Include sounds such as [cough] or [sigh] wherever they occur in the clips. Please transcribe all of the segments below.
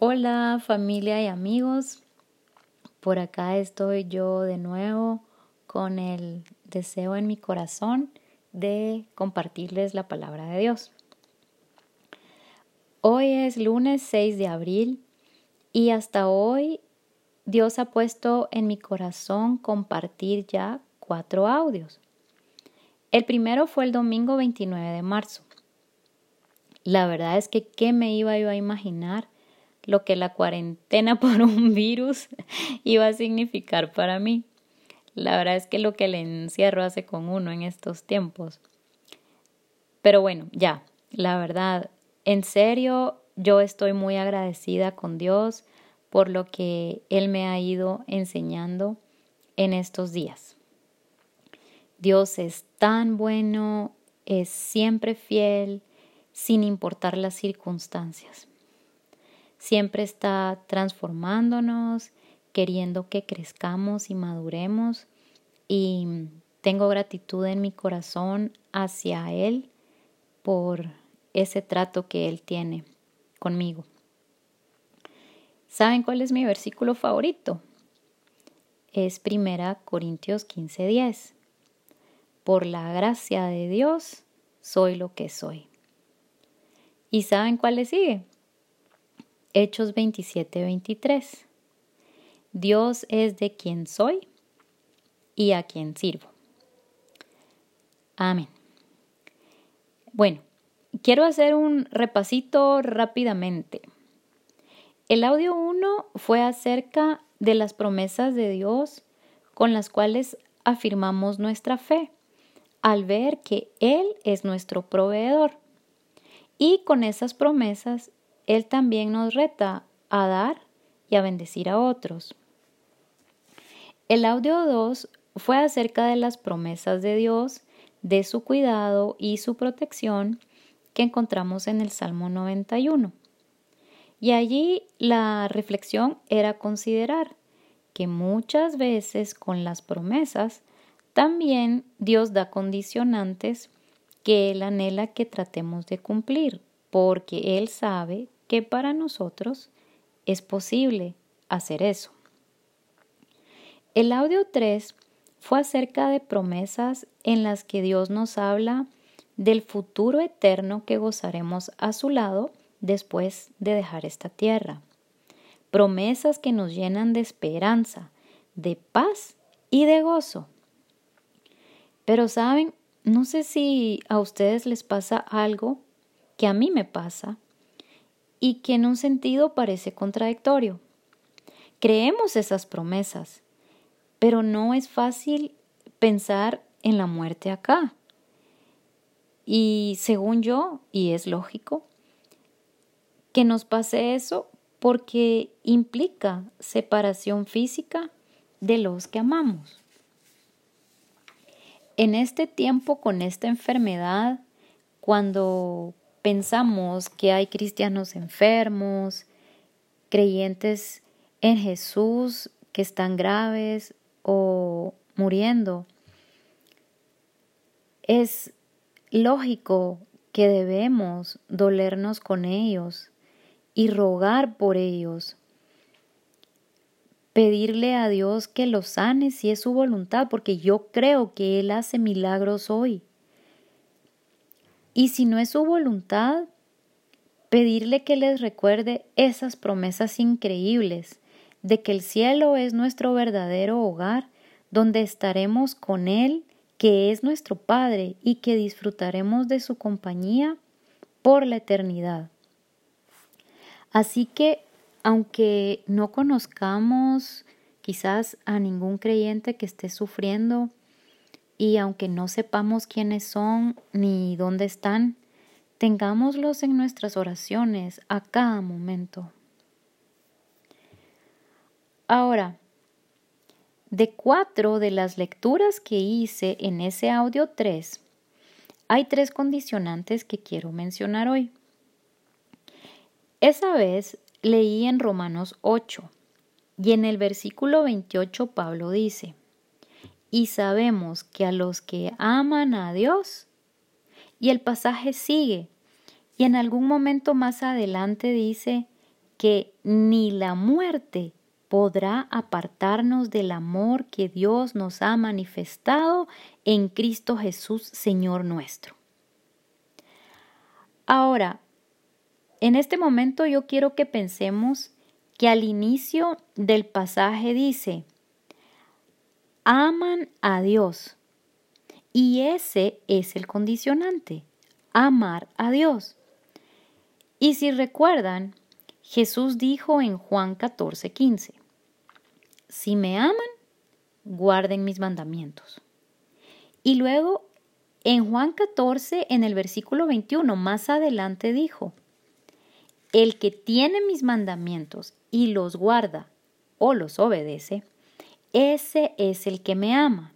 Hola familia y amigos, por acá estoy yo de nuevo con el deseo en mi corazón de compartirles la palabra de Dios. Hoy es lunes 6 de abril y hasta hoy Dios ha puesto en mi corazón compartir ya cuatro audios. El primero fue el domingo 29 de marzo. La verdad es que qué me iba yo a imaginar lo que la cuarentena [laughs] por un virus iba a significar para mí. La verdad es que lo que el encierro hace con uno en estos tiempos. Pero bueno, ya, la verdad, en serio, yo estoy muy agradecida con Dios por lo que Él me ha ido enseñando en estos días. Dios es tan bueno, es siempre fiel, sin importar las circunstancias siempre está transformándonos, queriendo que crezcamos y maduremos y tengo gratitud en mi corazón hacia Él por ese trato que Él tiene conmigo. ¿Saben cuál es mi versículo favorito? Es primera Corintios 15:10. Por la gracia de Dios soy lo que soy. ¿Y saben cuál le sigue? Hechos 27, 23. Dios es de quien soy y a quien sirvo. Amén. Bueno, quiero hacer un repasito rápidamente. El audio 1 fue acerca de las promesas de Dios con las cuales afirmamos nuestra fe al ver que Él es nuestro proveedor. Y con esas promesas él también nos reta a dar y a bendecir a otros. El audio 2 fue acerca de las promesas de Dios, de su cuidado y su protección que encontramos en el Salmo 91. Y allí la reflexión era considerar que muchas veces con las promesas también Dios da condicionantes que Él anhela que tratemos de cumplir, porque Él sabe que para nosotros es posible hacer eso. El audio 3 fue acerca de promesas en las que Dios nos habla del futuro eterno que gozaremos a su lado después de dejar esta tierra. Promesas que nos llenan de esperanza, de paz y de gozo. Pero saben, no sé si a ustedes les pasa algo que a mí me pasa, y que en un sentido parece contradictorio. Creemos esas promesas, pero no es fácil pensar en la muerte acá. Y según yo, y es lógico, que nos pase eso porque implica separación física de los que amamos. En este tiempo con esta enfermedad, cuando pensamos que hay cristianos enfermos, creyentes en Jesús que están graves o muriendo. Es lógico que debemos dolernos con ellos y rogar por ellos. Pedirle a Dios que los sane si es su voluntad, porque yo creo que Él hace milagros hoy. Y si no es su voluntad, pedirle que les recuerde esas promesas increíbles de que el cielo es nuestro verdadero hogar, donde estaremos con Él, que es nuestro Padre, y que disfrutaremos de su compañía por la eternidad. Así que, aunque no conozcamos quizás a ningún creyente que esté sufriendo, y aunque no sepamos quiénes son ni dónde están, tengámoslos en nuestras oraciones a cada momento. Ahora, de cuatro de las lecturas que hice en ese audio 3, hay tres condicionantes que quiero mencionar hoy. Esa vez leí en Romanos 8 y en el versículo 28 Pablo dice, y sabemos que a los que aman a Dios, y el pasaje sigue, y en algún momento más adelante dice, que ni la muerte podrá apartarnos del amor que Dios nos ha manifestado en Cristo Jesús, Señor nuestro. Ahora, en este momento yo quiero que pensemos que al inicio del pasaje dice, aman a Dios. Y ese es el condicionante, amar a Dios. Y si recuerdan, Jesús dijo en Juan 14, 15, si me aman, guarden mis mandamientos. Y luego en Juan 14, en el versículo 21, más adelante dijo, el que tiene mis mandamientos y los guarda o los obedece, ese es el que me ama.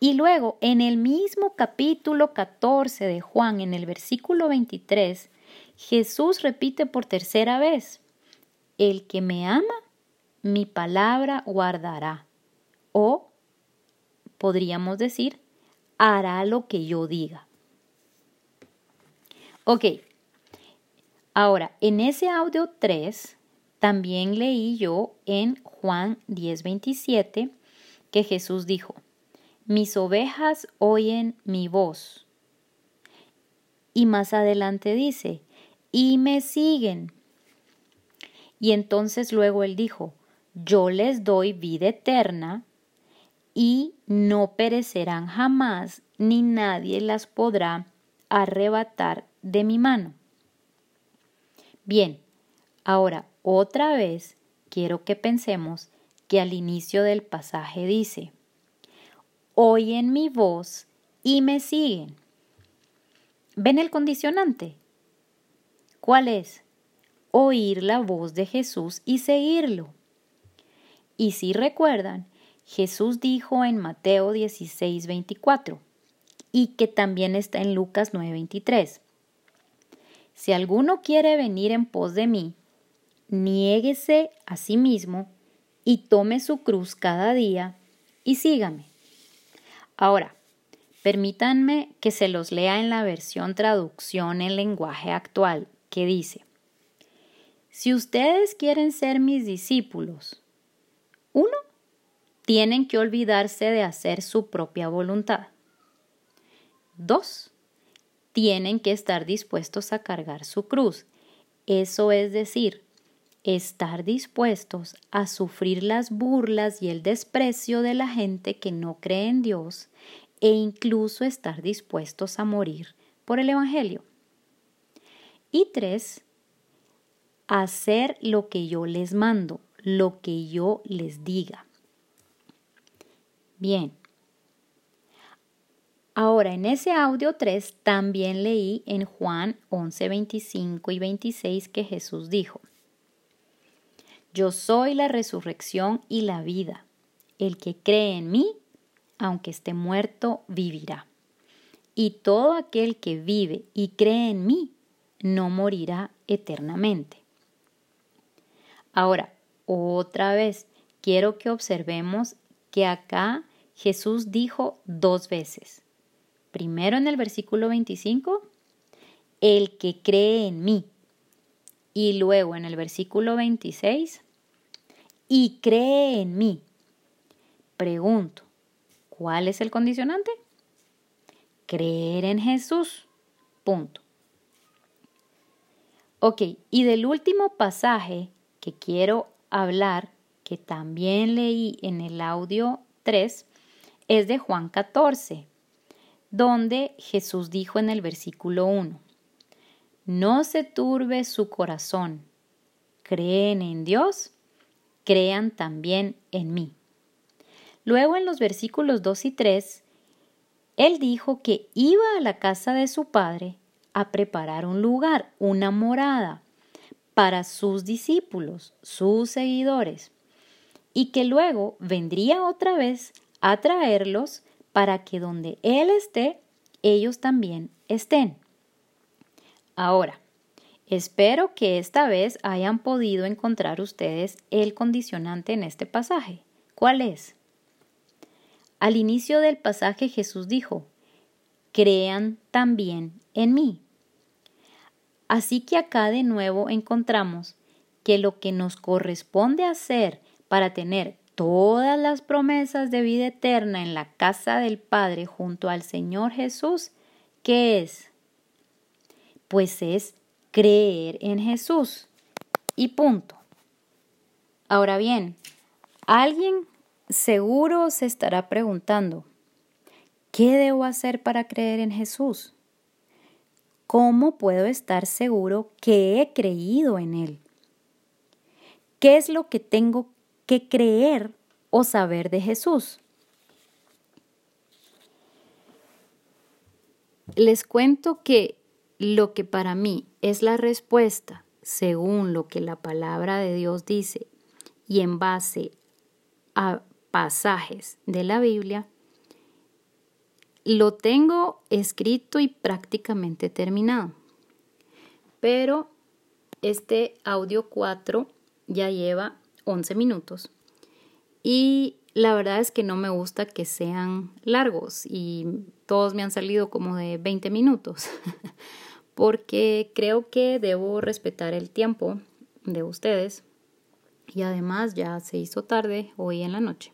Y luego, en el mismo capítulo 14 de Juan, en el versículo 23, Jesús repite por tercera vez, el que me ama, mi palabra guardará. O podríamos decir, hará lo que yo diga. Ok, ahora en ese audio 3 también leí yo en Juan 10:27 que Jesús dijo, mis ovejas oyen mi voz. Y más adelante dice, y me siguen. Y entonces luego él dijo, yo les doy vida eterna y no perecerán jamás, ni nadie las podrá arrebatar de mi mano. Bien, ahora otra vez quiero que pensemos que al inicio del pasaje dice, oyen mi voz y me siguen. ¿Ven el condicionante? ¿Cuál es? Oír la voz de Jesús y seguirlo. Y si recuerdan, Jesús dijo en Mateo 16, 24 y que también está en Lucas 9, 23. Si alguno quiere venir en pos de mí, niéguese a sí mismo y tome su cruz cada día y sígame. Ahora, permítanme que se los lea en la versión traducción en lenguaje actual, que dice, si ustedes quieren ser mis discípulos, uno, tienen que olvidarse de hacer su propia voluntad. Dos, tienen que estar dispuestos a cargar su cruz. Eso es decir, estar dispuestos a sufrir las burlas y el desprecio de la gente que no cree en Dios e incluso estar dispuestos a morir por el Evangelio. Y tres, hacer lo que yo les mando, lo que yo les diga. Bien. Ahora, en ese audio 3 también leí en Juan 11, 25 y 26 que Jesús dijo, yo soy la resurrección y la vida. El que cree en mí, aunque esté muerto, vivirá. Y todo aquel que vive y cree en mí, no morirá eternamente. Ahora, otra vez, quiero que observemos que acá Jesús dijo dos veces. Primero en el versículo 25, el que cree en mí. Y luego en el versículo 26, y cree en mí. Pregunto, ¿cuál es el condicionante? Creer en Jesús. Punto. Ok, y del último pasaje que quiero hablar, que también leí en el audio 3, es de Juan 14, donde Jesús dijo en el versículo 1, no se turbe su corazón. Creen en Dios, crean también en mí. Luego en los versículos 2 y 3, Él dijo que iba a la casa de su Padre a preparar un lugar, una morada, para sus discípulos, sus seguidores, y que luego vendría otra vez a traerlos para que donde Él esté, ellos también estén. Ahora, espero que esta vez hayan podido encontrar ustedes el condicionante en este pasaje. ¿Cuál es? Al inicio del pasaje Jesús dijo, crean también en mí. Así que acá de nuevo encontramos que lo que nos corresponde hacer para tener todas las promesas de vida eterna en la casa del Padre junto al Señor Jesús, ¿qué es? Pues es creer en Jesús. Y punto. Ahora bien, alguien seguro se estará preguntando, ¿qué debo hacer para creer en Jesús? ¿Cómo puedo estar seguro que he creído en Él? ¿Qué es lo que tengo que creer o saber de Jesús? Les cuento que lo que para mí es la respuesta, según lo que la palabra de Dios dice y en base a pasajes de la Biblia, lo tengo escrito y prácticamente terminado. Pero este audio 4 ya lleva 11 minutos y la verdad es que no me gusta que sean largos y todos me han salido como de 20 minutos [laughs] porque creo que debo respetar el tiempo de ustedes y además ya se hizo tarde hoy en la noche.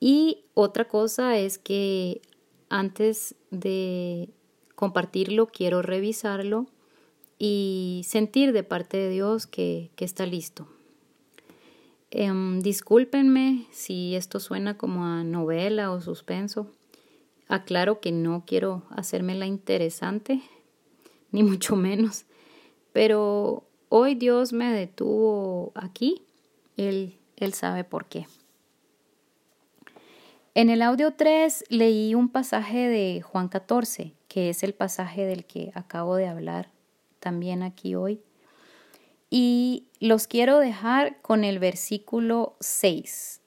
Y otra cosa es que antes de compartirlo quiero revisarlo y sentir de parte de Dios que, está listo. Em, discúlpenme si esto suena como a novela o suspenso. Aclaro que no quiero hacerme la interesante, [laughs] ni mucho menos, pero hoy Dios me detuvo aquí. Él, él sabe por qué. En el audio 3 leí un pasaje de Juan 14, que es el pasaje del que acabo de hablar también aquí hoy. Y los quiero dejar con el versículo 6.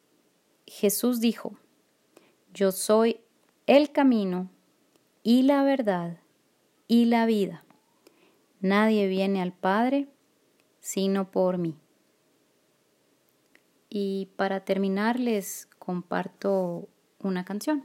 Jesús dijo, Yo soy el camino y la verdad y la vida. Nadie viene al Padre sino por mí. Y para terminar les comparto una canción.